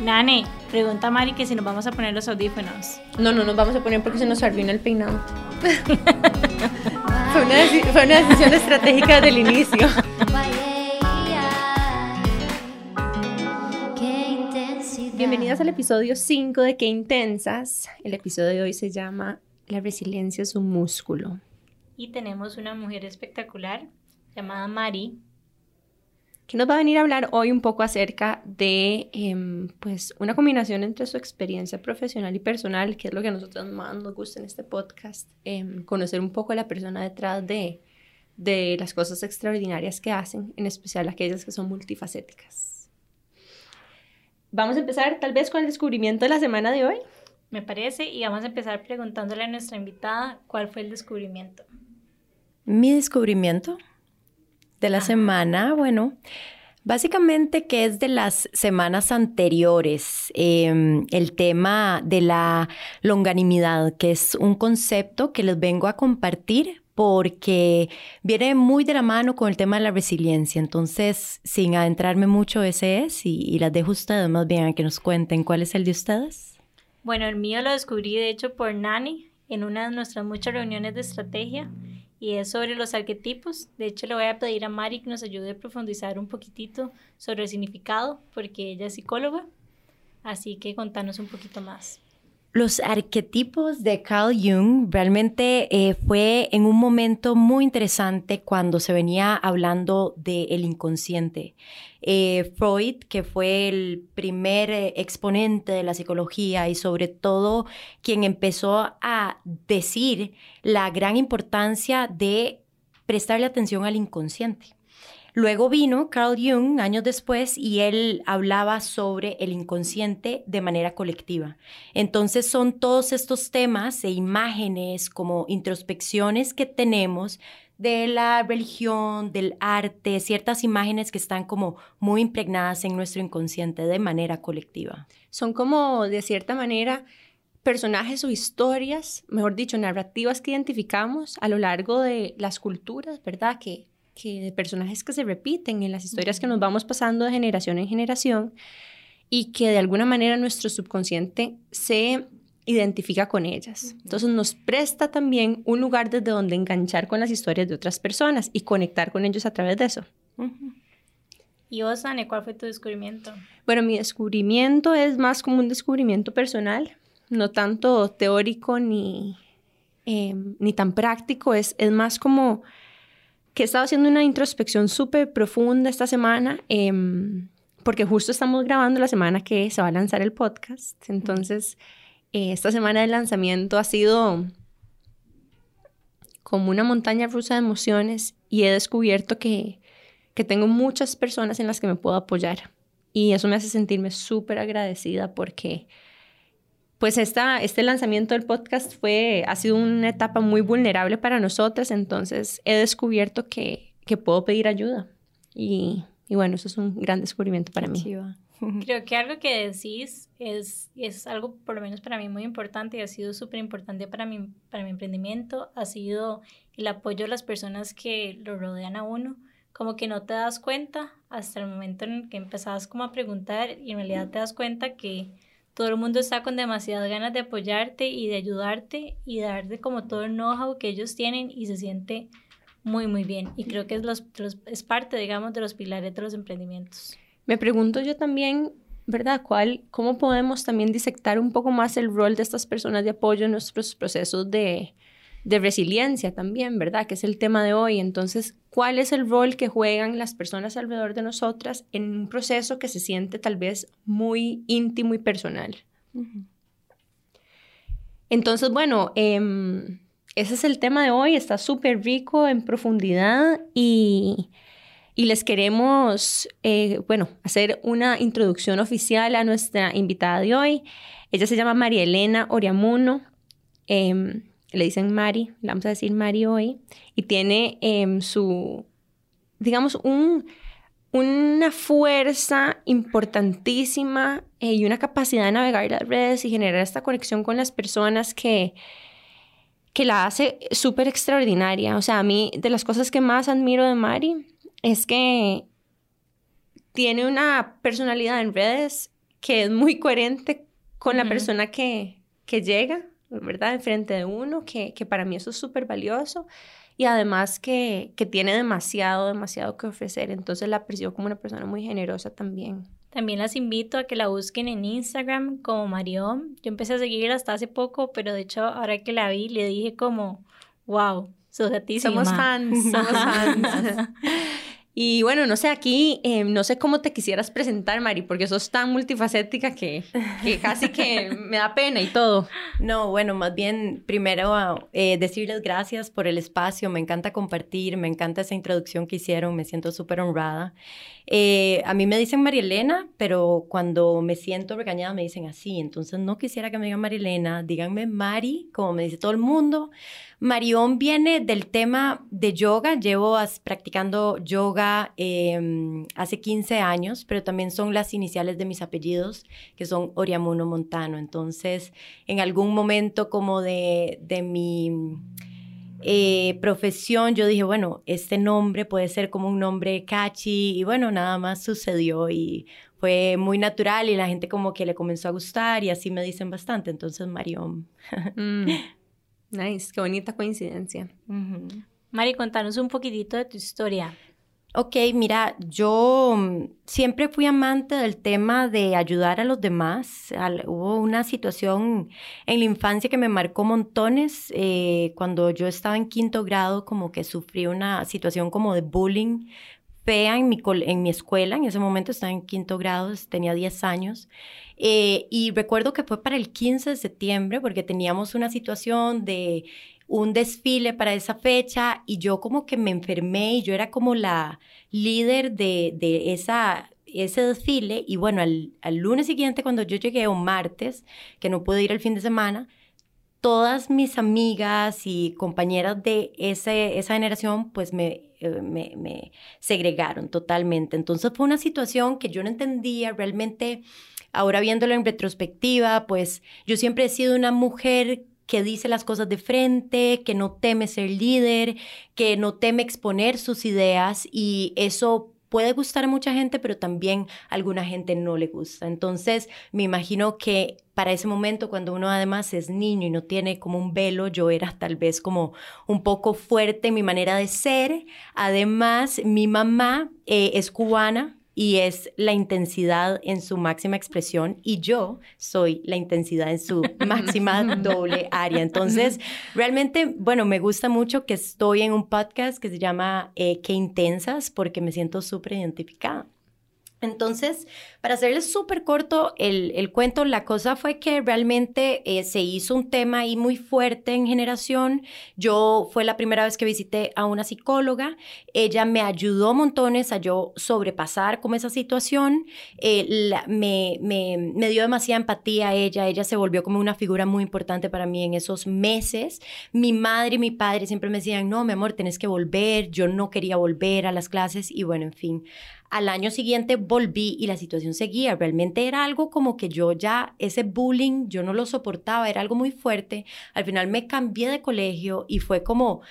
Nane, pregunta a Mari que si nos vamos a poner los audífonos. No, no nos vamos a poner porque se nos arruina el peinado. fue, una fue una decisión estratégica del inicio. Bienvenidas al episodio 5 de Qué Intensas. El episodio de hoy se llama La resiliencia es un músculo. Y tenemos una mujer espectacular llamada Mari, que nos va a venir a hablar hoy un poco acerca de em, pues una combinación entre su experiencia profesional y personal, que es lo que a nosotros más nos gusta en este podcast, em, conocer un poco a la persona detrás de, de las cosas extraordinarias que hacen, en especial aquellas que son multifacéticas. Vamos a empezar tal vez con el descubrimiento de la semana de hoy. Me parece, y vamos a empezar preguntándole a nuestra invitada cuál fue el descubrimiento. Mi descubrimiento de la semana, bueno, básicamente que es de las semanas anteriores, em, el tema de la longanimidad, que es un concepto que les vengo a compartir porque viene muy de la mano con el tema de la resiliencia. Entonces, sin adentrarme mucho, ese es, y, y las dejo a ustedes más bien a que nos cuenten cuál es el de ustedes. Bueno, el mío lo descubrí de hecho por Nani en una de nuestras muchas reuniones de estrategia y es sobre los arquetipos. De hecho, le voy a pedir a Mari que nos ayude a profundizar un poquitito sobre el significado, porque ella es psicóloga. Así que contanos un poquito más. Los arquetipos de Carl Jung realmente eh, fue en un momento muy interesante cuando se venía hablando del inconsciente. Eh, Freud, que fue el primer eh, exponente de la psicología y sobre todo quien empezó a decir la gran importancia de prestarle atención al inconsciente. Luego vino Carl Jung años después y él hablaba sobre el inconsciente de manera colectiva. Entonces son todos estos temas e imágenes como introspecciones que tenemos de la religión, del arte, ciertas imágenes que están como muy impregnadas en nuestro inconsciente de manera colectiva. Son como, de cierta manera, personajes o historias, mejor dicho, narrativas que identificamos a lo largo de las culturas, ¿verdad? Que que de personajes que se repiten en las historias que nos vamos pasando de generación en generación y que de alguna manera nuestro subconsciente se identifica con ellas. Entonces nos presta también un lugar desde donde enganchar con las historias de otras personas y conectar con ellos a través de eso. ¿Y vos, Anne, cuál fue tu descubrimiento? Bueno, mi descubrimiento es más como un descubrimiento personal, no tanto teórico ni, eh, ni tan práctico, es, es más como que he estado haciendo una introspección súper profunda esta semana, em, porque justo estamos grabando la semana que se va a lanzar el podcast. Entonces, eh, esta semana de lanzamiento ha sido como una montaña rusa de emociones y he descubierto que, que tengo muchas personas en las que me puedo apoyar. Y eso me hace sentirme súper agradecida porque pues esta, este lanzamiento del podcast fue, ha sido una etapa muy vulnerable para nosotras, entonces he descubierto que, que puedo pedir ayuda. Y, y, bueno, eso es un gran descubrimiento para mí. Creo que algo que decís es, es algo, por lo menos para mí, muy importante y ha sido súper importante para mi, para mi emprendimiento, ha sido el apoyo de las personas que lo rodean a uno. Como que no te das cuenta hasta el momento en que empezás como a preguntar y en realidad te das cuenta que todo el mundo está con demasiadas ganas de apoyarte y de ayudarte y darte como todo el know-how que ellos tienen y se siente muy, muy bien. Y creo que es, parte, digamos, de los pilares de los emprendimientos. Me pregunto yo también, ¿verdad? ¿Cuál, ¿Cómo podemos también disectar un poco más el rol de estas personas de apoyo en nuestros procesos de, de resiliencia también, ¿verdad? Que es el tema de hoy. Entonces, ¿cuál es el rol que juegan las personas alrededor de nosotras en un proceso que se siente tal vez muy íntimo y personal? Entonces, bueno, em, ese es el tema de hoy. Está súper rico en profundidad y, y les queremos, eh, bueno, hacer una introducción oficial a nuestra invitada de hoy. Ella se llama María Elena Oriamuno. Eh, le dicen Mari, le vamos a decir Mari hoy, y tiene em, su, digamos, un, una fuerza importantísima eh, y una capacidad de navegar las redes y generar esta conexión con las personas que, que la hace súper extraordinaria. O sea, a mí de las cosas que más admiro de Mari es que tiene una personalidad en redes que es muy coherente con la persona que, que llega, ¿verdad? Enfrente de uno, que, que para mí eso es súper valioso y además que, que, tiene demasiado, demasiado que ofrecer. Entonces la percibo como una persona muy generosa también. También las invito a que la busquen en Instagram como Marión. Yo empecé a seguirla hasta hace poco, pero de hecho ahora que la vi le dije como, wow, sos Somos fans, somos fans. Y bueno, no sé, aquí eh, no sé cómo te quisieras presentar, Mari, porque sos tan multifacética que, que casi que me da pena y todo. No, bueno, más bien primero eh, decirles gracias por el espacio, me encanta compartir, me encanta esa introducción que hicieron, me siento súper honrada. Eh, a mí me dicen María Elena, pero cuando me siento regañada me dicen así, entonces no quisiera que me digan María Elena, díganme Mari, como me dice todo el mundo. Marión viene del tema de yoga, llevo practicando yoga em, hace 15 años, pero también son las iniciales de mis apellidos, que son Oriamuno Montano. Entonces, en algún momento como de, de mi eh, profesión, yo dije, bueno, este nombre puede ser como un nombre catchy y bueno, nada más sucedió y fue muy natural y la gente como que le comenzó a gustar y así me dicen bastante, entonces Marión. Mm, nice, qué bonita coincidencia. Mari, contanos un poquitito de tu historia. Ok, mira, yo mm, siempre fui amante del tema de ayudar a los demás. hubo una situación en la infancia que me marcó montones. Eh, cuando yo estaba en quinto grado, como que sufrí una situación como de bullying fea en mi, en mi escuela. En ese momento estaba en quinto grado, tenía 10 años. Eh, y recuerdo que fue para el 15 de septiembre porque teníamos una situación de un desfile para esa fecha y yo como que me enfermé y yo era como la líder de, de esa, ese desfile y bueno, al, al, lunes siguiente cuando yo llegué, o martes, que no pude ir el fin de semana, todas mis amigas y compañeras de ese, esa generación pues me, me, me segregaron totalmente. Entonces fue una situación que yo no entendía realmente. Ahora viéndolo en retrospectiva, pues yo siempre he sido una mujer que dice las cosas de frente, que no teme ser líder, que no teme exponer sus ideas y eso puede gustar a mucha gente, pero también a alguna gente no le gusta. Entonces, me imagino que para ese momento, cuando uno además es niño y no tiene como un velo, yo era tal vez como un poco fuerte en mi manera de ser. Además, mi mamá eh, es cubana, y es la intensidad en su máxima expresión y yo soy la intensidad en su máxima doble área. Entonces, realmente, bueno, me gusta mucho que estoy en un podcast que se llama eh, Qué Intensas porque me siento súper identificada. Entonces, para hacerles súper corto el, cuento, la cosa fue que realmente eh, se hizo un tema ahí muy fuerte en generación. Yo fue la primera vez que visité a una psicóloga. Ella me ayudó montones a yo sobrepasar como esa situación. Eh, me, me, dio demasiada empatía a ella. Ella se volvió como una figura muy importante para mí en esos meses. Mi madre y mi padre siempre me decían, no, mi amor, tenés que volver. Yo no quería volver a las clases y bueno, en fin. Al año siguiente volví y la situación seguía. Realmente era algo como que yo ya, ese bullying, yo no lo soportaba, era algo muy fuerte. Al final me cambié de colegio y fue como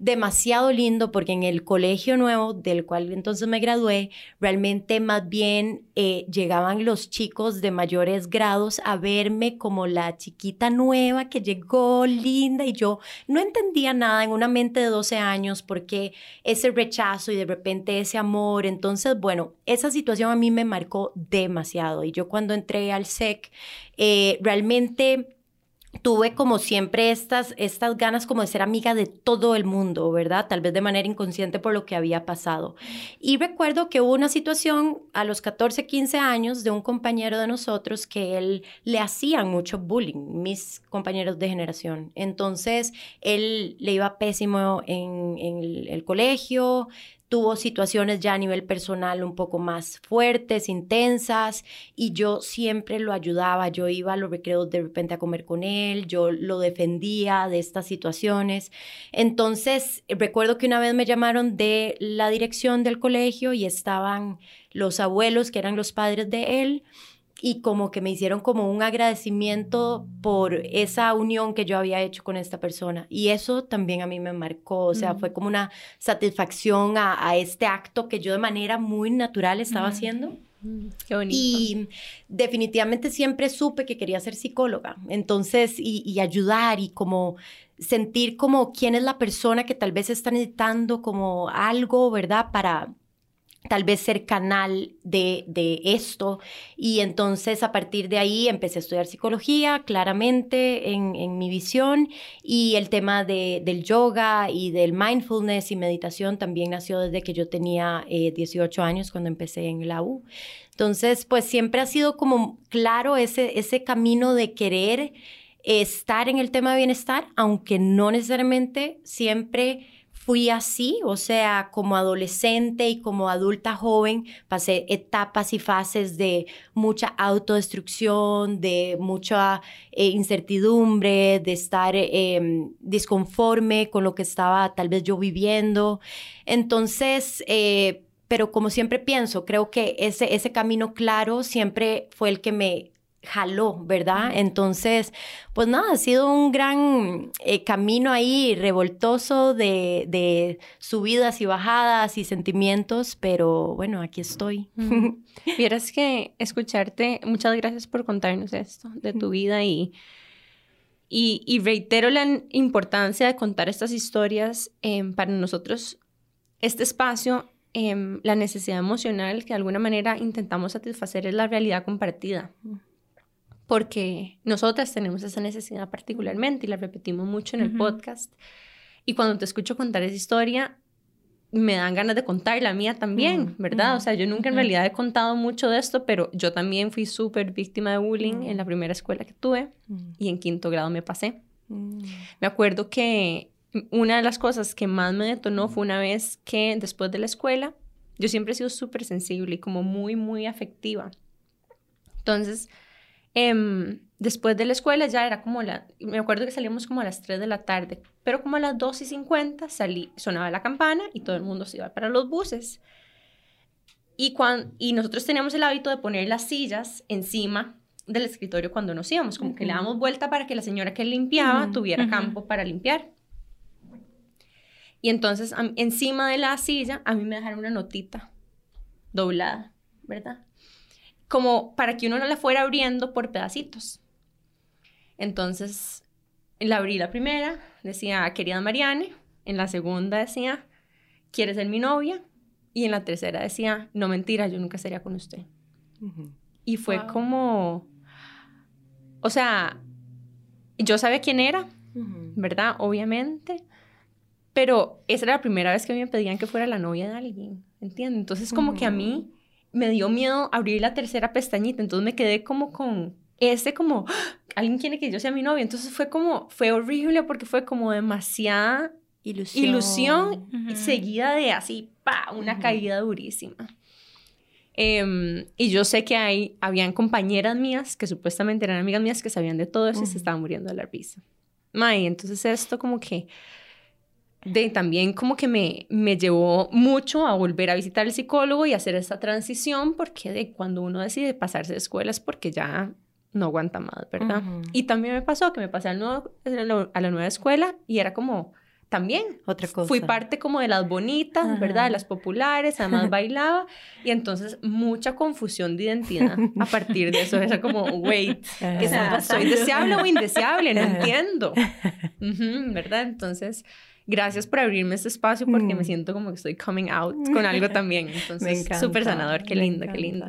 demasiado lindo porque en el colegio nuevo del cual entonces me gradué, realmente más bien eh, llegaban los chicos de mayores grados a verme como la chiquita nueva que llegó linda y yo no entendía nada en una mente de 12 años porque ese rechazo y de repente ese amor, entonces bueno, esa situación a mí me marcó demasiado y yo cuando entré al SEC eh, realmente tuve como siempre estas, estas ganas como de ser amiga de todo el mundo, ¿verdad? Tal vez de manera inconsciente por lo que había pasado. Y recuerdo que hubo una situación a los 14, 15 años de un compañero de nosotros que él le hacían mucho bullying, mis compañeros de generación. Entonces, él le iba pésimo en, en el colegio, tuvo situaciones ya a nivel personal un poco más fuertes, intensas, y yo siempre lo ayudaba, yo iba a los recreos de repente a comer con él, yo lo defendía de estas situaciones. Entonces, recuerdo que una vez me llamaron de la dirección del colegio y estaban los abuelos, que eran los padres de él, y como que me hicieron como un agradecimiento por esa unión que yo había hecho con esta persona. Y eso también a mí me marcó, o sea, fue como una satisfacción a, este acto que yo de manera muy natural estaba haciendo. Mm, qué bonito. Y definitivamente siempre supe que quería ser psicóloga. Entonces, y, y, ayudar y como sentir como quién es la persona que tal vez está necesitando como algo, ¿verdad? Para tal vez ser canal de, de, esto. Y entonces a partir de ahí empecé a estudiar psicología claramente en, en mi visión y el tema de, del yoga y del mindfulness y meditación también nació desde que yo tenía 18 eh, años cuando empecé en la U. Entonces, pues siempre ha sido como claro ese, ese camino de querer estar en el tema de bienestar, aunque no necesariamente siempre fui así, o sea, como adolescente y como adulta joven, pasé etapas y fases de mucha autodestrucción, de mucha eh, incertidumbre, de estar em, disconforme con lo que estaba tal vez yo viviendo. Entonces, eh, pero como siempre pienso, creo que ese camino claro siempre fue el que me jaló, ¿verdad? Entonces, pues nada, ha sido un gran eh, camino ahí revoltoso de, subidas y bajadas y sentimientos, pero bueno, aquí estoy. Vieras que escucharte, muchas gracias por contarnos esto de tu vida y, y, reitero la importancia de contar estas historias em, para nosotros. Este espacio em, la necesidad emocional que de alguna manera intentamos satisfacer es la realidad compartida porque nosotras tenemos esa necesidad particularmente y la repetimos mucho en el podcast. Y cuando te escucho contar esa historia, me dan ganas de contar la mía también, ¿verdad? O sea, yo nunca en realidad he contado mucho de esto, pero yo también fui súper víctima de bullying en la primera escuela que tuve y en quinto grado me pasé. Me acuerdo que una de las cosas que más me detonó fue una vez que después de la escuela, yo siempre he sido súper sensible y como muy, muy afectiva. Entonces, Em, después de la escuela ya era como la, me acuerdo que salíamos como a las 3 de la tarde, pero como a las 2 y 50 salí, sonaba la campana y todo el mundo se iba para los buses. Y, cuando, y nosotros teníamos el hábito de poner las sillas encima del escritorio cuando nos íbamos, como que le damos vuelta para que la señora que limpiaba tuviera campo para limpiar. Y entonces encima de la silla a mí me dejaron una notita doblada, ¿verdad? Como para que uno no la fuera abriendo por pedacitos. Entonces, la abrí la primera, decía, querida Mariane, en la segunda decía, ¿quieres ser mi novia? Y en la tercera decía, no mentira, yo nunca sería con usted. Y fue como, o sea, yo sabía quién era, ¿verdad? Obviamente, pero esa era la primera vez que me pedían que fuera la novia de alguien, ¿entiendes? Entonces como que a mí me dio miedo abrir la tercera pestañita, entonces me quedé como con ese como, ¡Ah! alguien quiere que yo sea mi novia, entonces fue como, fue horrible porque fue como demasiada ilusión, ilusión seguida de así, pa, una caída durísima. Em, y yo sé que hay, habían compañeras mías que supuestamente eran amigas mías que sabían de todo eso y se estaban muriendo de la risa. May, entonces esto como que de también como que me, me llevó mucho a volver a visitar el psicólogo y hacer esa transición porque de cuando uno decide pasarse de escuela es porque ya no aguanta más, ¿verdad? Y también me pasó que me pasé a la nueva escuela y era como también otra cosa. Fui parte como de las bonitas, ¿verdad? De las populares, además bailaba y entonces mucha confusión de identidad a partir de eso. Era como, wait, ¿soy deseable o indeseable? No entiendo, ¿verdad? Entonces gracias por abrirme este espacio porque me mm. siento como que estoy coming out con algo también. Entonces, súper sanador, qué lindo, qué lindo.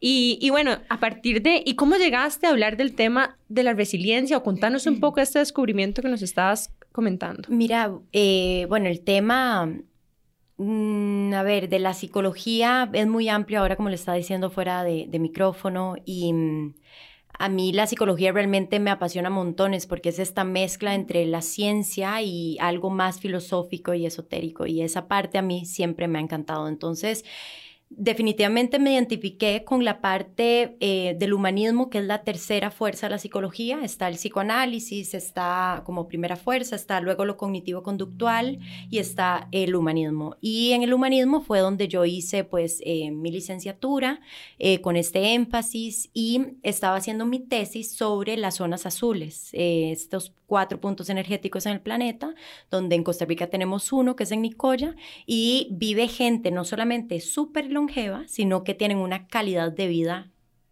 Y, y, bueno, a partir de, ¿y cómo llegaste a hablar del tema de la resiliencia o contanos un poco este descubrimiento que nos estabas comentando? Mira, eh, bueno, el tema, mm, a ver, de la psicología es muy amplio ahora, como le estaba diciendo fuera de, de micrófono y... A mí la psicología realmente me apasiona montones porque es esta mezcla entre la ciencia y algo más filosófico y esotérico y esa parte a mí siempre me ha encantado. Entonces, definitivamente me identifiqué con la parte eh, del humanismo, que es la tercera fuerza de la psicología. Está el psicoanálisis, está como primera fuerza, está luego lo cognitivo-conductual y está el humanismo. Y en el humanismo fue donde yo hice pues eh, mi licenciatura eh, con este énfasis y estaba haciendo mi tesis sobre las zonas azules, estos cuatro puntos energéticos en el planeta, donde en Costa Rica tenemos uno que es en Nicoya y vive gente no solamente súper longeva, sino que tienen una calidad de vida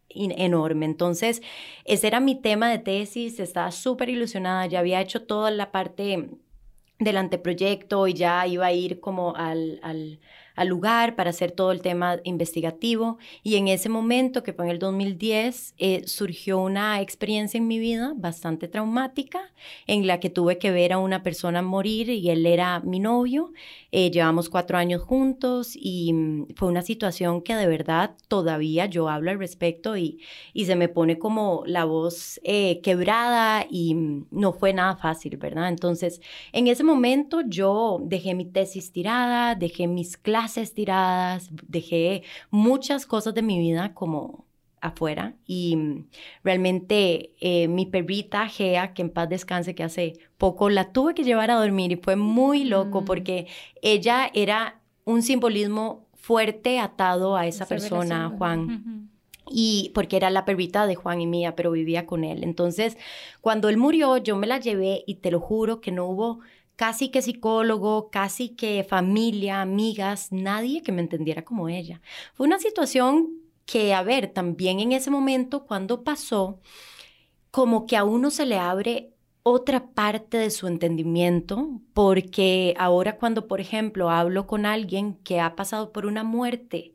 enorme. Entonces, ese era mi tema de tesis, estaba súper ilusionada, ya había hecho toda la parte del anteproyecto y ya iba a ir como al, al al lugar para hacer todo el tema investigativo. Y en ese momento, que fue en el 2010, eh, surgió una experiencia en mi vida bastante traumática, en la que tuve que ver a una persona morir y él era mi novio. Eh, llevamos cuatro años juntos y mm, fue una situación que de verdad todavía yo hablo al respecto y, y se me pone como la voz eh, quebrada y mm, no fue nada fácil, ¿verdad? Entonces, en ese momento yo dejé mi tesis tirada, dejé mis clases estiradas, dejé muchas cosas de mi vida como afuera y mm, realmente eh, mi perrita Gea, que en paz descanse, que hace poco la tuve que llevar a dormir y fue muy loco mm. porque ella era un simbolismo fuerte atado a esa persona, Juan. Y porque era la perrita de Juan y mía, pero vivía con él. Entonces, cuando él murió, yo me la llevé y te lo juro que no hubo casi que psicólogo, casi que familia, amigas, nadie que me entendiera como ella. Fue una situación que, a ver, también en ese momento, cuando pasó, como que a uno se le abre otra parte de su entendimiento, porque ahora cuando, por ejemplo, hablo con alguien que ha pasado por una muerte,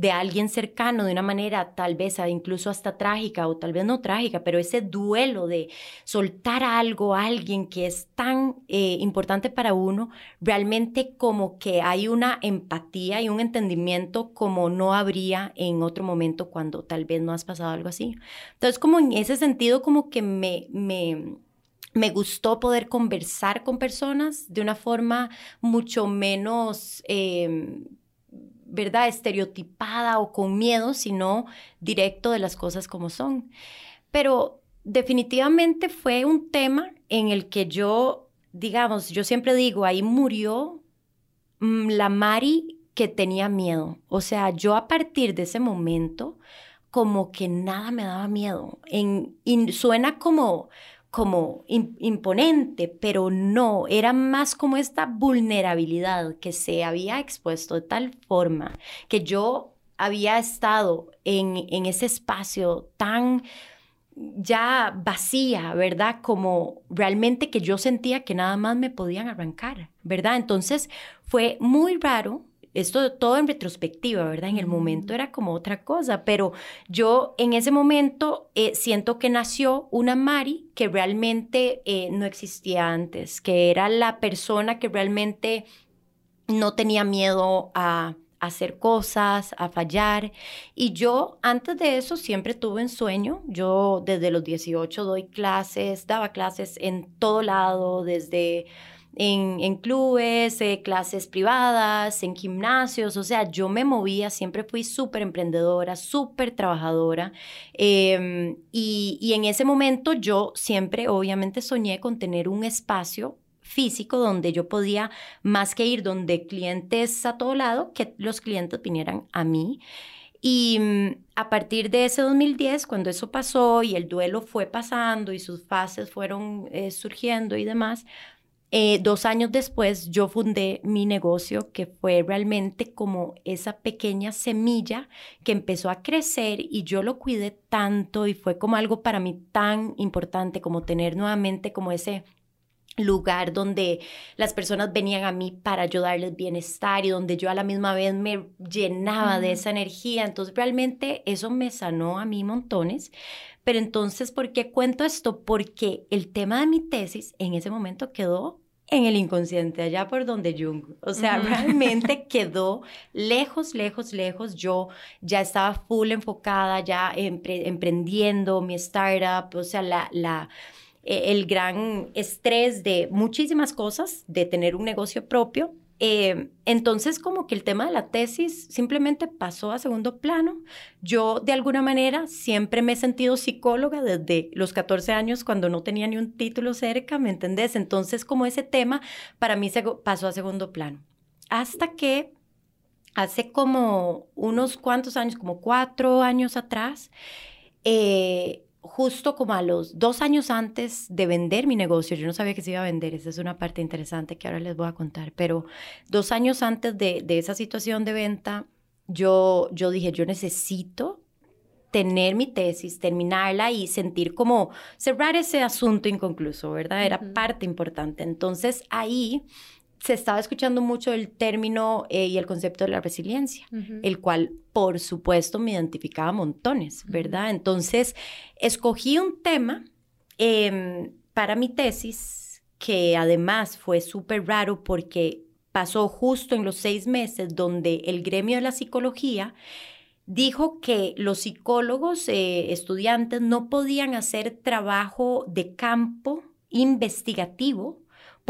de alguien cercano de una manera tal vez incluso hasta trágica o tal vez no trágica, pero ese duelo de soltar algo a alguien que es tan eh, importante para uno, realmente como que hay una empatía y un entendimiento como no habría en otro momento cuando tal vez no has pasado algo así. Entonces, como en ese sentido, como que me... me me gustó poder conversar con personas de una forma mucho menos em, ¿verdad? Estereotipada o con miedo, sino directo de las cosas como son. Pero definitivamente fue un tema en el que yo, digamos, yo siempre digo, ahí murió mm, la Mari que tenía miedo. O sea, yo a partir de ese momento, como que nada me daba miedo. En, suena como como imponente, pero no, era más como esta vulnerabilidad que se había expuesto de tal forma que yo había estado en, en ese espacio tan ya vacía, ¿verdad? Como realmente que yo sentía que nada más me podían arrancar, ¿verdad? Entonces fue muy raro esto todo en retrospectiva, ¿verdad? En el momento era como otra cosa, pero yo en ese momento eh, siento que nació una Mari que realmente eh, no existía antes, que era la persona que realmente no tenía miedo a hacer cosas, a fallar. Y yo antes de eso siempre tuve un sueño. Yo desde los 18 doy clases, daba clases en todo lado, desde en, clubes, eh, clases privadas, en gimnasios, o sea, yo me movía, siempre fui súper emprendedora, súper trabajadora em, y, y en ese momento yo siempre obviamente soñé con tener un espacio físico donde yo podía más que ir donde clientes a todo lado, que los clientes vinieran a mí. Y mm, a partir de ese 2010, cuando eso pasó y el duelo fue pasando y sus fases fueron eh, surgiendo y demás, eh, dos años después yo fundé mi negocio que fue realmente como esa pequeña semilla que empezó a crecer y yo lo cuidé tanto y fue como algo para mí tan importante como tener nuevamente como ese lugar donde las personas venían a mí para ayudarles bienestar y donde yo a la misma vez me llenaba de esa energía. Entonces realmente eso me sanó a mí montones. Pero entonces, ¿por qué cuento esto? Porque el tema de mi tesis en ese momento quedó en el inconsciente, allá por donde Jung. O sea, realmente quedó lejos, lejos, lejos. Yo ya estaba full enfocada, ya emprendiendo mi startup, o sea, la, la, e, el gran estrés de muchísimas cosas, de tener un negocio propio, Eh, entonces, como que el tema de la tesis simplemente pasó a segundo plano. Yo, de alguna manera, siempre me he sentido psicóloga desde los 14 años, cuando no tenía ni un título cerca, ¿me entendés? Entonces, como ese tema para mí se pasó a segundo plano. Hasta que hace como unos cuantos años, como cuatro años atrás, eh, justo como a los dos años antes de vender mi negocio, yo no sabía que se iba a vender, esa es una parte interesante que ahora les voy a contar, pero dos años antes de, esa situación de venta, yo, yo dije, yo necesito tener mi tesis, terminarla y sentir como cerrar ese asunto inconcluso, ¿verdad? Era parte importante. Entonces ahí se estaba escuchando mucho el término eh, y el concepto de la resiliencia, el cual, por supuesto, me identificaba montones, ¿verdad? Entonces, escogí un tema em, para mi tesis que además fue súper raro porque pasó justo en los seis meses donde el gremio de la psicología dijo que los psicólogos eh, estudiantes no podían hacer trabajo de campo investigativo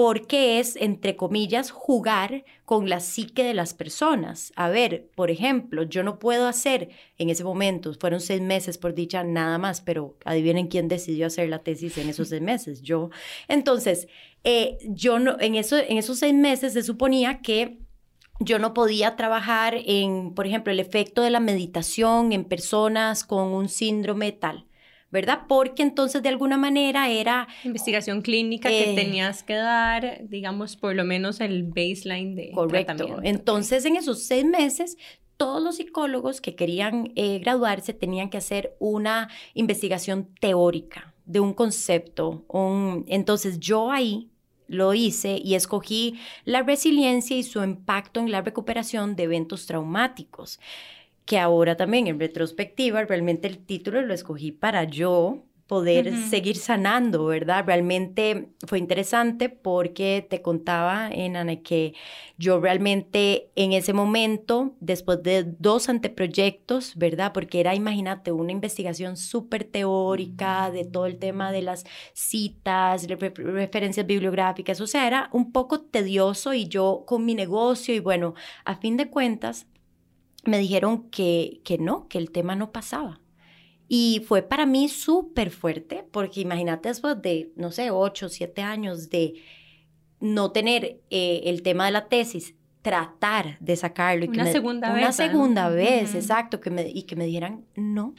porque es, entre comillas, jugar con la psique de las personas. A ver, por ejemplo, yo no puedo hacer, en ese momento, fueron seis meses por dicha, nada más, pero adivinen quién decidió hacer la tesis en esos seis meses, yo. Entonces, eh, yo no, en, en esos seis meses se suponía que yo no podía trabajar en, por ejemplo, el efecto de la meditación en personas con un síndrome tal. ¿Verdad? Porque entonces de alguna manera era... Investigación clínica que eh, tenías que dar, digamos, por lo menos el baseline de correcto. Entonces en esos seis meses todos los psicólogos que querían eh, graduarse tenían que hacer una investigación teórica de un concepto. Un... Entonces yo ahí lo hice y escogí la resiliencia y su impacto en la recuperación de eventos traumáticos que ahora también en retrospectiva, realmente el título lo escogí para yo poder seguir sanando, ¿verdad? Realmente fue interesante porque te contaba, Ana, que yo realmente en ese momento, después de dos anteproyectos, ¿verdad? Porque era, imagínate, una investigación súper teórica de todo el tema de las citas, referencias bibliográficas, o sea, era un poco tedioso y yo con mi negocio y bueno, a fin de cuentas, me dijeron que, que no, que el tema no pasaba. Y fue para mí súper fuerte, porque imagínate después de, no sé, ocho, siete años de no tener eh, el tema de la tesis, tratar de sacarlo. Y una segunda vez. Una segunda vez, exacto, que me, y que me dijeran no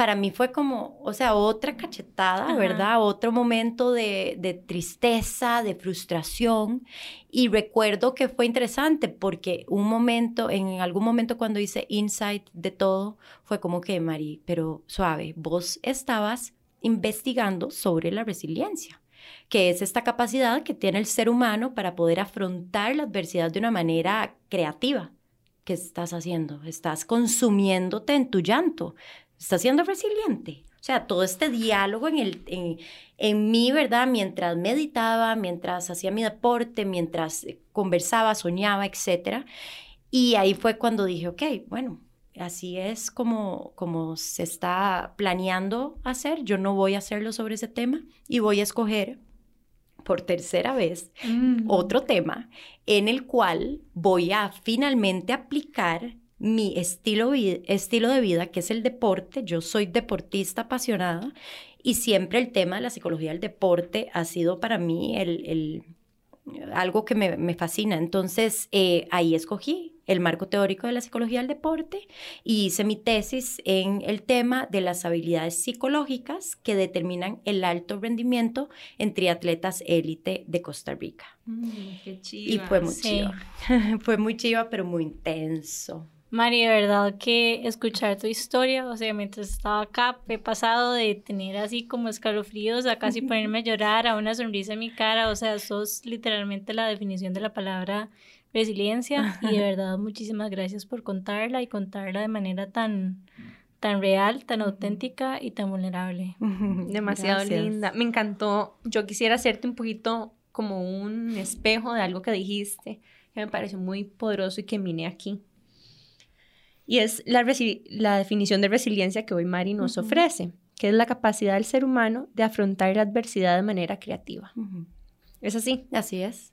para mí fue como, o sea, otra cachetada, ¿verdad? Otro momento de, de, tristeza, de frustración. Y recuerdo que fue interesante porque un momento, en algún momento cuando hice insight de todo, fue como que, Mari, pero suave, vos estabas investigando sobre la resiliencia que es esta capacidad que tiene el ser humano para poder afrontar la adversidad de una manera creativa. ¿Qué estás haciendo? Estás consumiéndote en tu llanto, estás siendo resiliente. O sea, todo este diálogo en, el, en, en mí, ¿verdad? Mientras meditaba, mientras hacía mi deporte, mientras conversaba, soñaba, etc. Y ahí fue cuando dije, ok, bueno, así es como, como se está planeando hacer. Yo no voy a hacerlo sobre ese tema y voy a escoger por tercera vez mm. otro tema en el cual voy a finalmente aplicar mi estilo, estilo de vida, que es el deporte. Yo soy deportista apasionada y siempre el tema de la psicología del deporte ha sido para mí el, algo que me, fascina. Entonces, eh, ahí escogí el marco teórico de la psicología del deporte y hice mi tesis en el tema de las habilidades psicológicas que determinan el alto rendimiento en triatletas élite de Costa Rica. Mm, qué chiva. Y fue muy chiva. fue muy chiva, pero muy intenso. Mari, de verdad que escuchar tu historia, o sea, mientras estaba acá, he pasado de tener así como escalofríos a casi ponerme a llorar, a una sonrisa en mi cara, o sea, sos literalmente la definición de la palabra resiliencia y de verdad muchísimas gracias por contarla y contarla de manera tan tan real, tan auténtica y tan vulnerable. Demasiado linda. Me encantó. Yo quisiera hacerte un poquito como un espejo de algo que dijiste, que me pareció muy poderoso y que vine aquí y es la, la definición de resiliencia que hoy Mari nos ofrece, que es la capacidad del ser humano de afrontar la adversidad de manera creativa. Es así. Así es.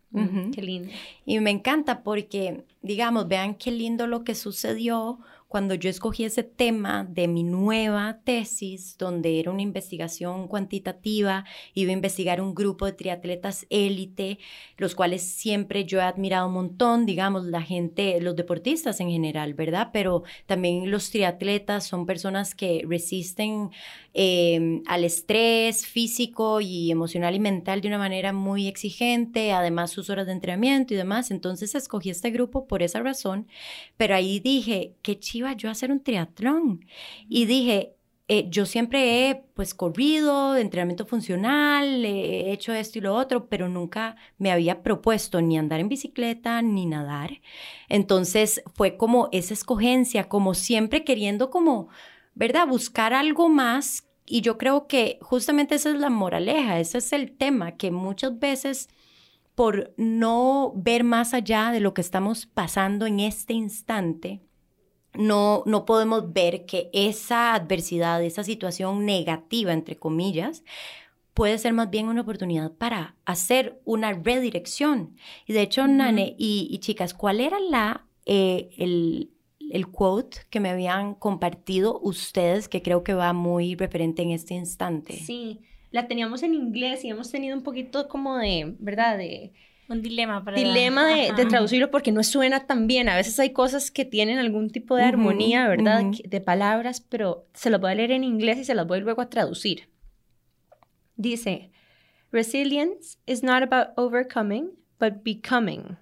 Qué lindo. Y me encanta porque, digamos, vean qué lindo lo que sucedió cuando yo escogí ese tema de mi nueva tesis, donde era una investigación cuantitativa, iba a investigar un grupo de triatletas élite, los cuales siempre yo he admirado un montón, digamos, la gente, los deportistas en general, ¿verdad? Pero también los triatletas son personas que resisten em, al estrés físico y emocional y mental de una manera muy exigente, además sus horas de entrenamiento y demás. Entonces escogí este grupo por esa razón, pero ahí dije, qué iba yo a hacer un triatlón. Y dije, eh, yo siempre he pues corrido, entrenamiento funcional, he hecho esto y lo otro, pero nunca me había propuesto ni andar en bicicleta ni nadar. Entonces fue como esa escogencia, como siempre queriendo como, ¿verdad? Buscar algo más. Y yo creo que justamente esa es la moraleja, ese es el tema, que muchas veces por no ver más allá de lo que estamos pasando en este instante, no, no podemos ver que esa adversidad, esa situación negativa, entre comillas, puede ser más bien una oportunidad para hacer una redirección. Y de hecho, Nane y, chicas, ¿cuál era la, eh, el, el quote que me habían compartido ustedes que creo que va muy referente en este instante? Sí, la teníamos en inglés y hemos tenido un poquito como de, ¿verdad? De un dilema para dilema de, traducirlo porque no suena tan bien. A veces hay cosas que tienen algún tipo de armonía, ¿verdad? De palabras, pero se las voy a leer en inglés y se las voy luego a traducir. Dice, resilience is not about overcoming, but becoming.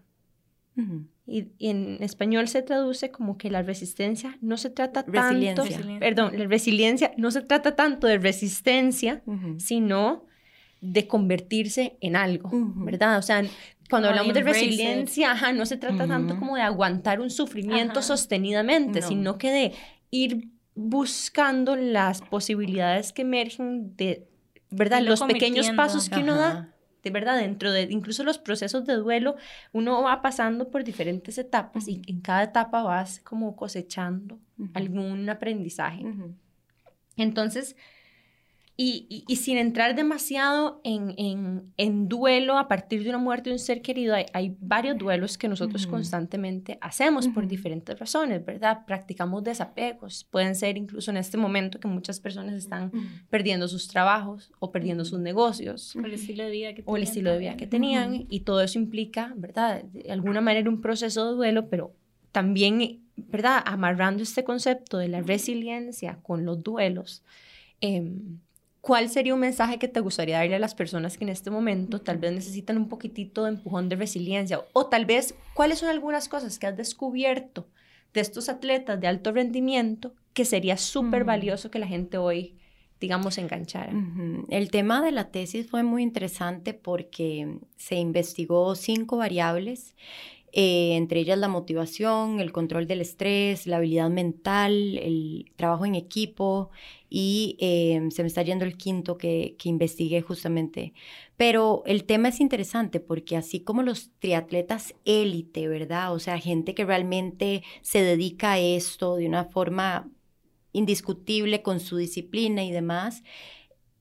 y, en español se traduce como que la resistencia no se trata tanto, perdón, la resiliencia no se trata tanto de resistencia, sino de convertirse en algo, ¿verdad? O sea, cuando hablamos de resiliencia, no se trata tanto como de aguantar un sufrimiento sostenidamente, sino que de ir buscando las posibilidades que emergen de, ¿verdad? Los pequeños pasos que uno da, de verdad, dentro de incluso los procesos de duelo, uno va pasando por diferentes etapas y en cada etapa vas como cosechando algún aprendizaje. Entonces, y, y, sin entrar demasiado en, en, en, duelo a partir de una muerte de un ser querido, hay, hay varios duelos que nosotros constantemente hacemos por diferentes razones, ¿verdad? Practicamos desapegos. Pueden ser incluso en este momento que muchas personas están perdiendo sus trabajos o perdiendo sus negocios. O el estilo de vida que tenían. O el estilo de vida que tenían. Y todo eso implica, ¿verdad? De alguna manera un proceso de duelo, pero también, ¿verdad? Amarrando este concepto de la resiliencia con los duelos. Eh, ¿Cuál sería un mensaje que te gustaría darle a las personas que en este momento tal vez necesitan un poquitito de empujón de resiliencia? O tal vez, ¿cuáles son algunas cosas que has descubierto de estos atletas de alto rendimiento que sería súper valioso que la gente hoy, digamos, enganchara? El tema de la tesis fue muy interesante porque se investigó cinco variables eh, entre ellas la motivación, el control del estrés, la habilidad mental, el trabajo en equipo y eh, se me está yendo el quinto que, que investigué justamente. Pero el tema es interesante porque así como los triatletas élite, ¿verdad? O sea, gente que realmente se dedica a esto de una forma indiscutible con su disciplina y demás,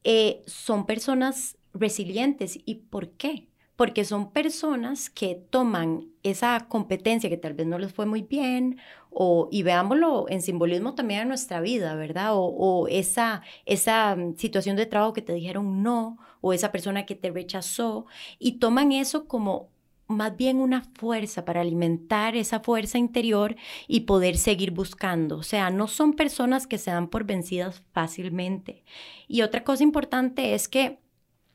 eh, son personas resilientes. ¿Y por qué? Porque son personas que toman esa competencia que tal vez no les fue muy bien, o, y veámoslo en simbolismo también en nuestra vida, ¿verdad? O, esa, esa mm, situación de trabajo que te dijeron no, o esa persona que te rechazó, y toman eso como más bien una fuerza para alimentar esa fuerza interior y poder seguir buscando. O sea, no son personas que se dan por vencidas fácilmente. Y otra cosa importante es que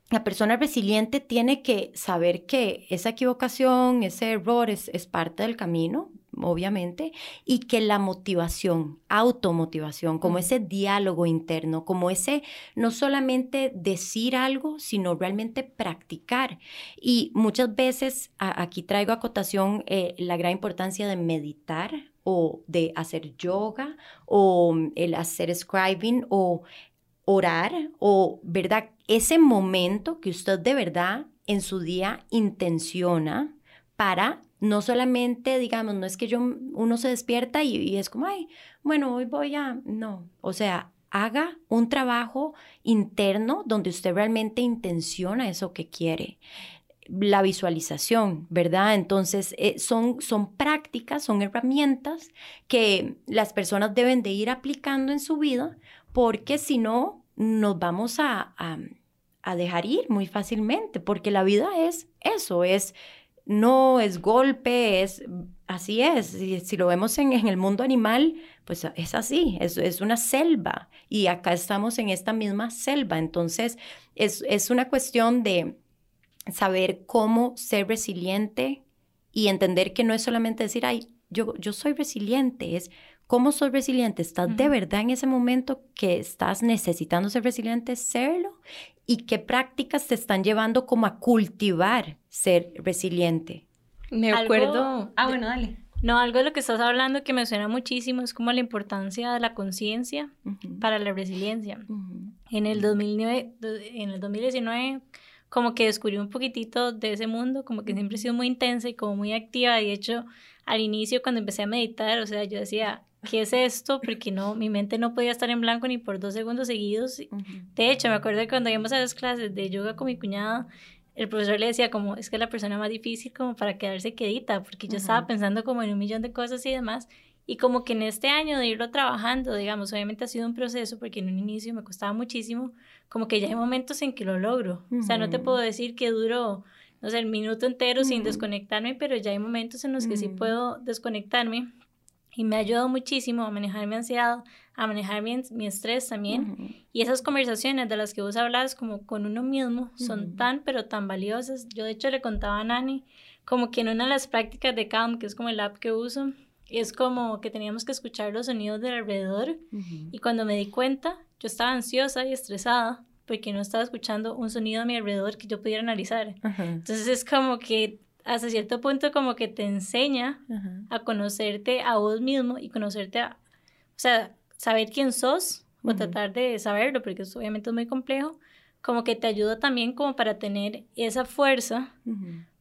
la persona resiliente tiene que saber que esa equivocación, ese error es, parte del camino, obviamente, y que la motivación, automotivación, como ese diálogo interno, como ese no solamente decir algo, sino realmente practicar. Y muchas veces, aquí traigo acotación eh, la gran importancia de meditar o de hacer yoga o el hacer scribing o orar o, ¿verdad? Ese momento que usted de verdad en su día intenciona para no solamente, digamos, no es que yo, uno se despierta y, es como, ay, bueno, hoy voy a, no, o sea, haga un trabajo interno donde usted realmente intenciona eso que quiere. la visualización, ¿verdad? Entonces, eh, son, son prácticas, son herramientas que las personas deben de ir aplicando en su vida, porque si no, nos vamos a, dejar ir muy fácilmente, porque la vida es eso, es no es golpe, es así es. Si, si lo vemos en, en, el mundo animal, pues es así, es, es, una selva y acá estamos en esta misma selva. Entonces, es, es una cuestión de saber cómo ser resiliente y entender que no es solamente decir, ay, yo, yo soy resiliente, es cómo soy resiliente. ¿Estás de verdad en ese momento que estás necesitando ser resiliente, serlo? ¿Y qué prácticas te están llevando como a cultivar ser resiliente? Me acuerdo... Ah, bueno, dale. No, algo de lo que estás hablando que me suena muchísimo es como la importancia de la conciencia para la resiliencia. En el 2009, en el 2019 como que descubrí un poquitito de ese mundo, como que siempre he sido muy intensa y como muy activa. Y de hecho, al inicio cuando empecé a meditar, o sea, yo decía, ¿qué es esto? Porque no, mi mente no podía estar en blanco ni por dos segundos seguidos. De hecho, me acuerdo que cuando íbamos a las clases de yoga con mi cuñada, el profesor le decía como, es que es la persona más difícil como para quedarse quedita, porque yo estaba pensando como en un millón de cosas y demás. Y como que en este año de irlo trabajando, digamos, obviamente ha sido un proceso porque en un inicio me costaba muchísimo, como que ya hay momentos en que lo logro. O sea, no te puedo decir que duro, no sé, el minuto entero sin desconectarme, pero ya hay momentos en los que sí puedo desconectarme. Y me ha ayudado muchísimo a manejar mi ansiedad, a manejar mi, mi estrés también. Y esas conversaciones de las que vos hablas como con uno mismo son tan, pero tan valiosas. Yo de hecho le contaba a Nani como que en una de las prácticas de Calm, que es como el app que uso, es como que teníamos que escuchar los sonidos del alrededor y cuando me di cuenta, yo estaba ansiosa y estresada porque no estaba escuchando un sonido a mi alrededor que yo pudiera analizar. Entonces es como que hasta cierto punto como que te enseña a conocerte a vos mismo y conocerte a, o sea, saber quién sos o tratar de saberlo, porque eso obviamente es muy complejo, como que te ayuda también como para tener esa fuerza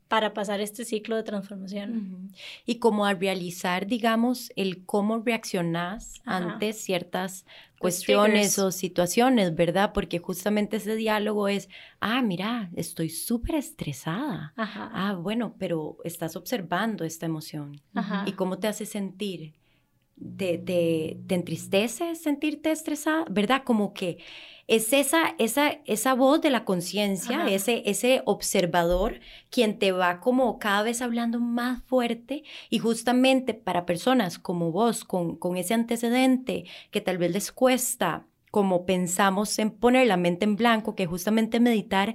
para pasar este ciclo de transformación. Y como a realizar, digamos, el cómo reaccionás ante ciertas cuestiones o situaciones, ¿verdad? Porque justamente ese diálogo es, ah, mira, estoy súper estresada. Ah, bueno, pero estás observando esta emoción. ¿Y cómo te hace sentir? ¿Te, te, te entristece sentirte estresada? ¿Verdad? Como que es esa, esa, esa voz de la conciencia, ese, ese observador quien te va como cada vez hablando más fuerte y justamente para personas como vos, con, con ese antecedente que tal vez les cuesta, como pensamos en poner la mente en blanco, que justamente meditar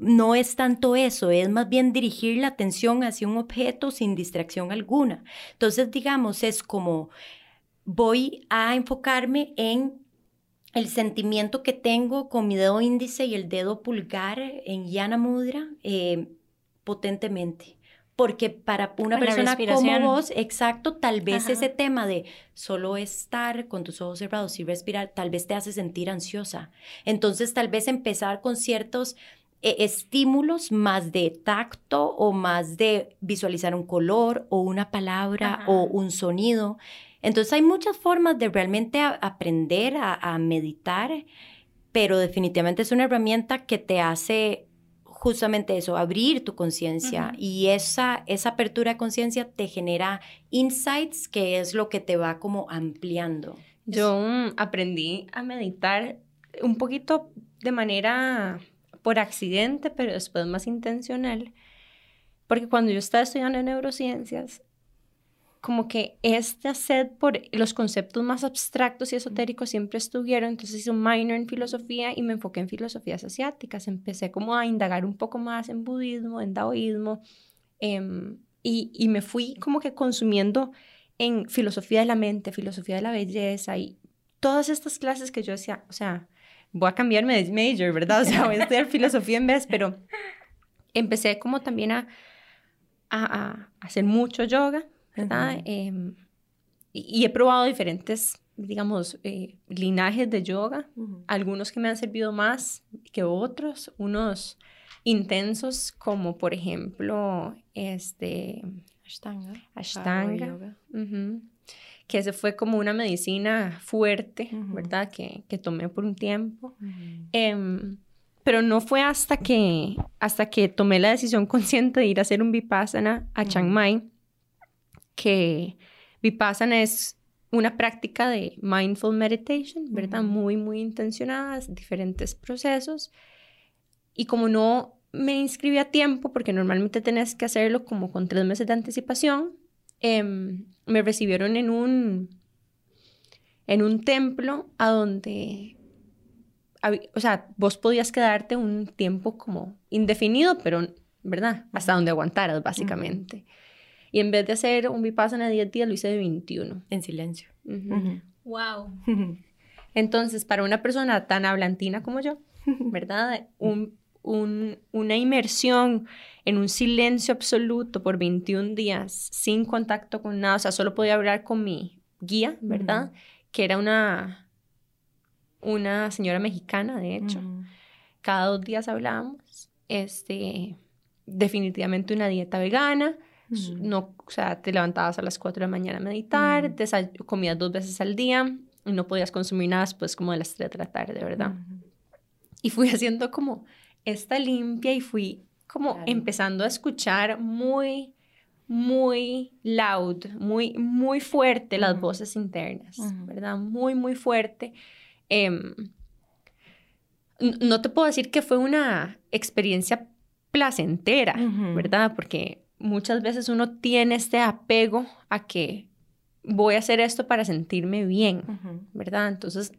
no es tanto eso, es más bien dirigir la atención hacia un objeto sin distracción alguna. Entonces, digamos, es como voy a enfocarme en el sentimiento que tengo con mi dedo índice y el dedo pulgar en Yana Mudra eh, potentemente. Porque para una persona como vos, exacto, tal vez ese tema de solo estar con tus ojos cerrados y respirar, tal vez te hace sentir ansiosa. Entonces, tal vez empezar con ciertos eh, estímulos más de tacto o más de visualizar un color o una palabra o un sonido. Entonces hay muchas formas de realmente aprender a, meditar, pero definitivamente es una herramienta que te hace justamente eso, abrir tu conciencia y esa, esa apertura de conciencia te genera insights que es lo que te va como ampliando. Yo mm, aprendí a meditar un poquito de manera por accidente, pero después más intencional, porque cuando yo estaba estudiando neurociencias, como que esta sed por los conceptos más abstractos y esotéricos siempre estuvieron, entonces hice un minor en filosofía y me enfoqué en filosofías asiáticas, empecé como a indagar un poco más en budismo, en taoísmo, em, y, y, me fui como que consumiendo en filosofía de la mente, filosofía de la belleza y todas estas clases que yo decía, o sea, voy a cambiarme de major, ¿verdad? O sea, voy a estudiar filosofía en vez, pero empecé como también a, a, a hacer mucho yoga, ¿verdad? Em, y, he probado diferentes, digamos, eh, linajes de yoga, algunos que me han servido más que otros, unos intensos como por ejemplo este Ashtanga, Ashtanga que ese fue como una medicina fuerte, ¿verdad? Que, que, tomé por un tiempo. Em, pero no fue hasta que, hasta que tomé la decisión consciente de ir a hacer un Vipassana a Chiang Mai, que Vipassana es una práctica de mindful meditation, ¿verdad? Muy, muy intencionadas, diferentes procesos. Y como no me inscribí a tiempo, porque normalmente tenés que hacerlo como con tres meses de anticipación, em, me recibieron en un, en un templo a donde o sea, vos podías quedarte un tiempo como indefinido, pero, ¿verdad? Hasta donde aguantaras, básicamente. Y en vez de hacer un vipassana de 10 días, lo hice de 21. En silencio. Wow. Entonces, para una persona tan hablantina como yo, ¿verdad? Un, un, una inmersión en un silencio absoluto por 21 días, sin contacto con nada, o sea, solo podía hablar con mi guía, ¿verdad? Que era una, una señora mexicana, de hecho. Cada dos días hablábamos. Este, definitivamente una dieta vegana. No, o sea, te levantabas a las 4 de la mañana a meditar, comías dos veces al día y no podías consumir nada después como de las 3 de la tarde, ¿verdad? Y fui haciendo como esta limpia y fui como empezando a escuchar muy, muy loud, muy, muy fuerte las voces internas, ¿verdad? Muy, muy fuerte. Em, no te puedo decir que fue una experiencia placentera, ¿verdad? Porque muchas veces uno tiene este apego a que voy a hacer esto para sentirme bien, ¿verdad? Entonces,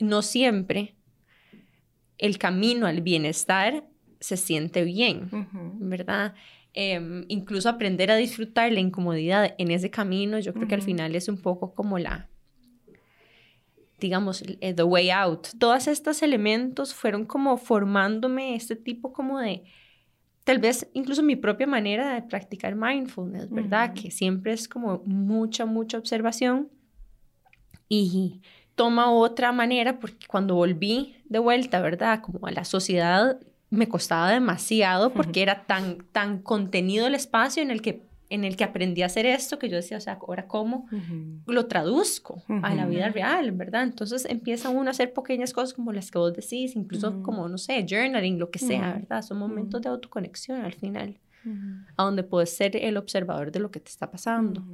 no siempre el camino al bienestar se siente bien, ¿verdad? Em, incluso aprender a disfrutar la incomodidad en ese camino, yo creo que al final es un poco como la, digamos, eh, The Way Out. Todos estos elementos fueron como formándome este tipo como de, tal vez incluso mi propia manera de practicar mindfulness, ¿verdad? Que siempre es como mucha, mucha observación y toma otra manera porque cuando volví de vuelta, ¿verdad? Como a la sociedad me costaba demasiado porque era tan, tan contenido el espacio en el que en el que aprendí a hacer esto, que yo decía, o sea, ahora cómo lo traduzco a la vida real, ¿verdad? Entonces empieza uno a hacer pequeñas cosas como las que vos decís, incluso como, no sé, journaling, lo que sea, ¿verdad? Son momentos de autoconexión al final, a donde puedes ser el observador de lo que te está pasando.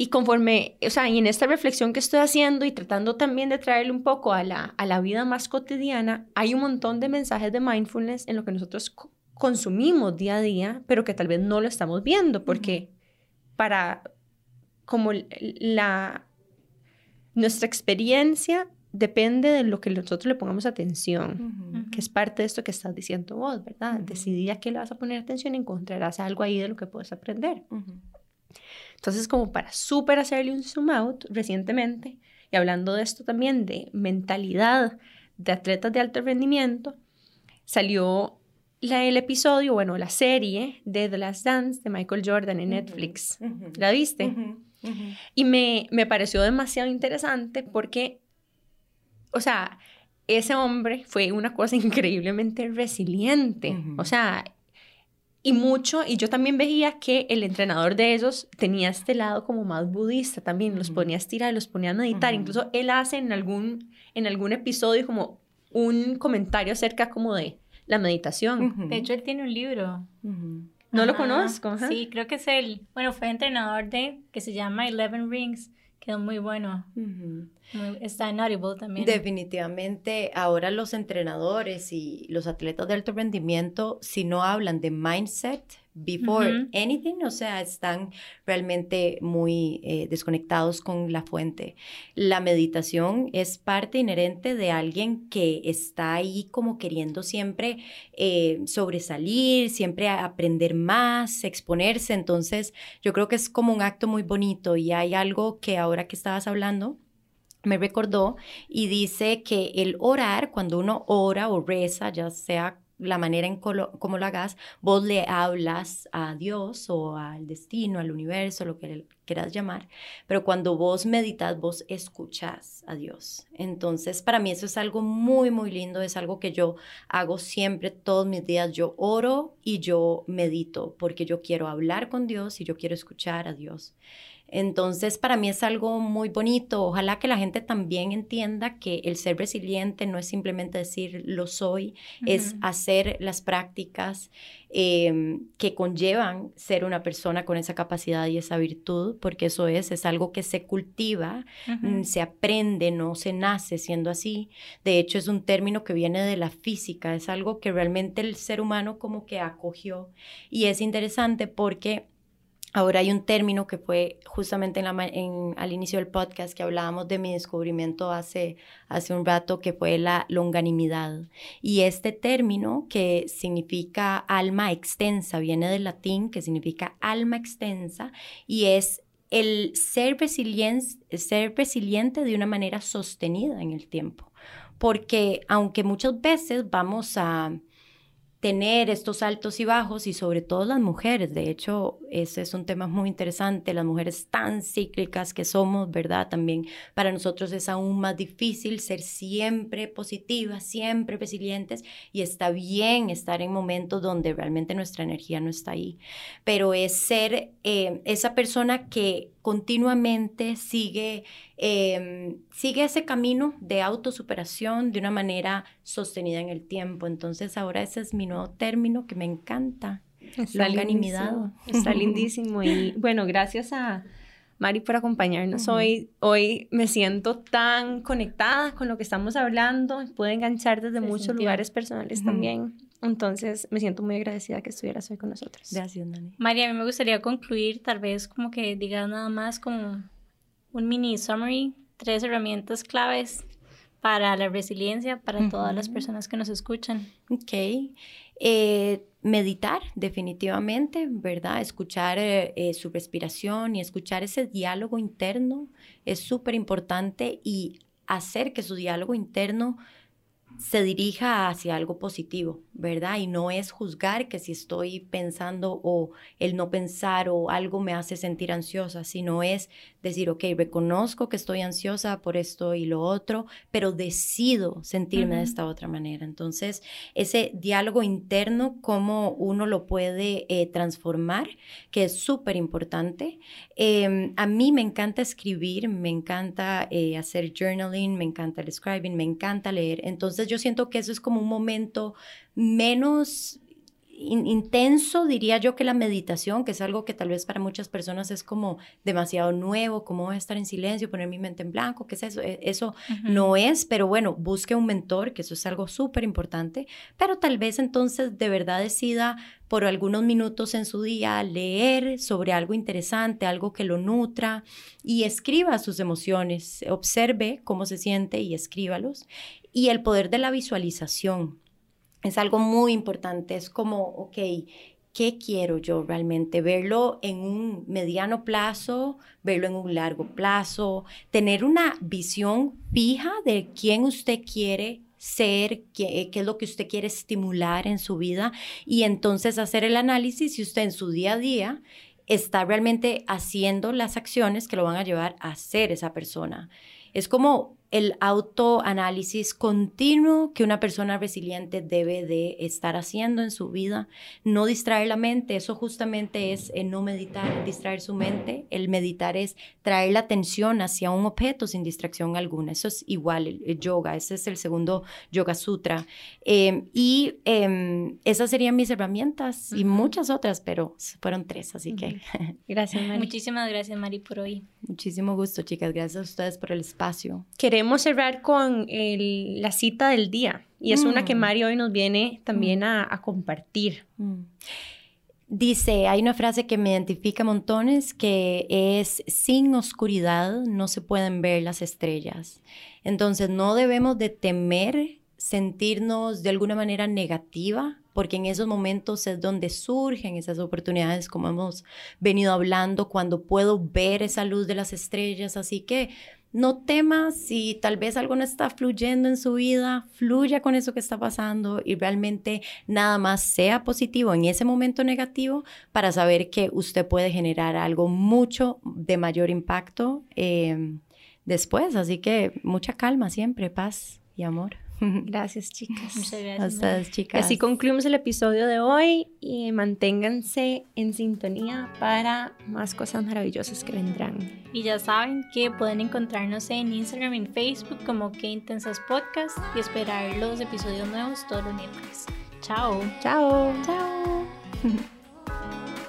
Y conforme, o sea, y en esta reflexión que estoy haciendo y tratando también de traerle un poco a la, a la vida más cotidiana, hay un montón de mensajes de mindfulness en lo que nosotros consumimos día a día, pero que tal vez no lo estamos viendo, porque para como la nuestra experiencia depende de lo que nosotros le pongamos atención, que es parte de esto que estás diciendo vos, ¿verdad? Decidí a qué le vas a poner atención y encontrarás algo ahí de lo que puedes aprender. Entonces, como para súper hacerle un zoom out recientemente, y hablando de esto también, de mentalidad de atletas de alto rendimiento, salió la, el episodio, bueno, la serie de The Last Dance de Michael Jordan en Netflix. ¿La viste? Y me, me pareció demasiado interesante porque, o sea, ese hombre fue una cosa increíblemente resiliente. O sea, y mucho, y yo también veía que el entrenador de ellos tenía este lado como más budista también, los ponía a estirar, los ponía a meditar, incluso él hace en algún, en algún episodio como un comentario acerca como de, la meditación. De hecho, él tiene un libro. No lo conozco. Sí, creo que es él. Bueno, fue entrenador de, que se llama Eleven Rings. Quedó muy bueno. está en Audible también. Definitivamente, ahora los entrenadores y los atletas de alto rendimiento, si no hablan de mindset, before anything, o sea, están realmente muy eh, desconectados con la fuente. La meditación es parte inherente de alguien que está ahí como queriendo siempre eh, sobresalir, siempre aprender más, exponerse. Entonces, yo creo que es como un acto muy bonito y hay algo que ahora que estabas hablando, me recordó y dice que el orar, cuando uno ora o reza, ya sea la manera en cómo lo hagas, vos le hablas a Dios o al destino, al universo, lo que quieras llamar, pero cuando vos meditas, vos escuchas a Dios. Entonces, para mí eso es algo muy, muy lindo, es algo que yo hago siempre, todos mis días, yo oro y yo medito, porque yo quiero hablar con Dios y yo quiero escuchar a Dios. Entonces, para mí es algo muy bonito. Ojalá que la gente también entienda que el ser resiliente no es simplemente decir lo soy, es hacer las prácticas em, que conllevan ser una persona con esa capacidad y esa virtud, porque eso es, es algo que se cultiva, mm, se aprende, no se nace siendo así. De hecho, es un término que viene de la física, es algo que realmente el ser humano como que acogió. Y es interesante porque Ahora hay un término que fue justamente en al inicio del podcast que hablábamos de mi descubrimiento hace, hace un rato, que fue la longanimidad. Y este término que significa alma extensa, viene del latín, que significa alma extensa, y es el ser, ser resiliente de una manera sostenida en el tiempo. Porque aunque muchas veces vamos a tener estos altos y bajos y sobre todo las mujeres. De hecho, ese es un tema muy interesante, las mujeres tan cíclicas que somos, ¿verdad? También para nosotros es aún más difícil ser siempre positivas, siempre resilientes y está bien estar en momentos donde realmente nuestra energía no está ahí, pero es ser eh, esa persona que continuamente sigue, em, sigue ese camino de autosuperación de una manera sostenida en el tiempo. Entonces ahora ese es mi nuevo término que me encanta. Está lindísimo, está lindísimo. Y bueno, gracias a Mari por acompañarnos hoy. Hoy me siento tan conectada con lo que estamos hablando. Puedo enganchar desde muchos lugares personales también. Entonces, me siento muy agradecida que estuvieras hoy con nosotros. Gracias, Dani. María, a mí me gustaría concluir, tal vez como que digas nada más como un mini summary, tres herramientas claves para la resiliencia para todas las personas que nos escuchan. Ok. Eh, meditar, definitivamente, ¿verdad? Escuchar eh, eh, su respiración y escuchar ese diálogo interno es súper importante y hacer que su diálogo interno se dirija hacia algo positivo, ¿verdad? Y no es juzgar que si estoy pensando o el no pensar o algo me hace sentir ansiosa, sino es decir, ok, reconozco que estoy ansiosa por esto y lo otro, pero decido sentirme de esta otra manera. Entonces, ese diálogo interno, cómo uno lo puede eh, transformar, que es súper importante. Em, a mí me encanta escribir, me encanta eh, hacer journaling, me encanta el scribing, me encanta leer. Entonces, yo siento que eso es como un momento menos intenso, diría yo, que la meditación, que es algo que tal vez para muchas personas es como demasiado nuevo, como voy a estar en silencio, poner mi mente en blanco, ¿qué es eso? E, eso no es, pero bueno, busque un mentor, que eso es algo súper importante, pero tal vez entonces de verdad decida por algunos minutos en su día leer sobre algo interesante, algo que lo nutra y escriba sus emociones, observe cómo se siente y escríbalos. Y el poder de la visualización es algo muy importante. Es como, ok, ¿qué quiero yo realmente? Verlo en un mediano plazo, verlo en un largo plazo, tener una visión fija de quién usted quiere ser, qué, qué, es lo que usted quiere estimular en su vida y entonces hacer el análisis si usted en su día a día está realmente haciendo las acciones que lo van a llevar a ser esa persona. Es como el autoanálisis continuo que una persona resiliente debe de estar haciendo en su vida, no distraer la mente, eso justamente es el no meditar, distraer su mente, el meditar es traer la atención hacia un objeto sin distracción alguna, eso es igual el, yoga, ese es el segundo yoga sutra. Em, y em, esas serían mis herramientas y muchas otras, pero fueron tres, así que gracias Mari. Muchísimas gracias Mari por hoy. Muchísimo gusto chicas, gracias a ustedes por el espacio queremos cerrar con la cita del día y es una que mm. Mario hoy nos viene también a, compartir. Mm. Dice, hay una frase que me identifica montones que es, sin oscuridad no se pueden ver las estrellas. Entonces no debemos de temer sentirnos de alguna manera negativa, porque en esos momentos es donde surgen esas oportunidades, como hemos venido hablando, cuando puedo ver esa luz de las estrellas. Así que no temas si tal vez algo no está fluyendo en su vida, fluya con eso que está pasando y realmente nada más sea positivo en ese momento negativo para saber que usted puede generar algo mucho de mayor impacto em, después. Así que mucha calma siempre, paz y amor. Gracias, chicas. Muchas gracias. A ustedes, Y chicas. así concluimos el episodio de hoy y manténganse en sintonía para más cosas maravillosas que vendrán. Y ya saben que pueden encontrarnos en Instagram y en Facebook como Que Intensas Podcast y esperar los episodios nuevos todos los miércoles. Chao. Chao. Chao.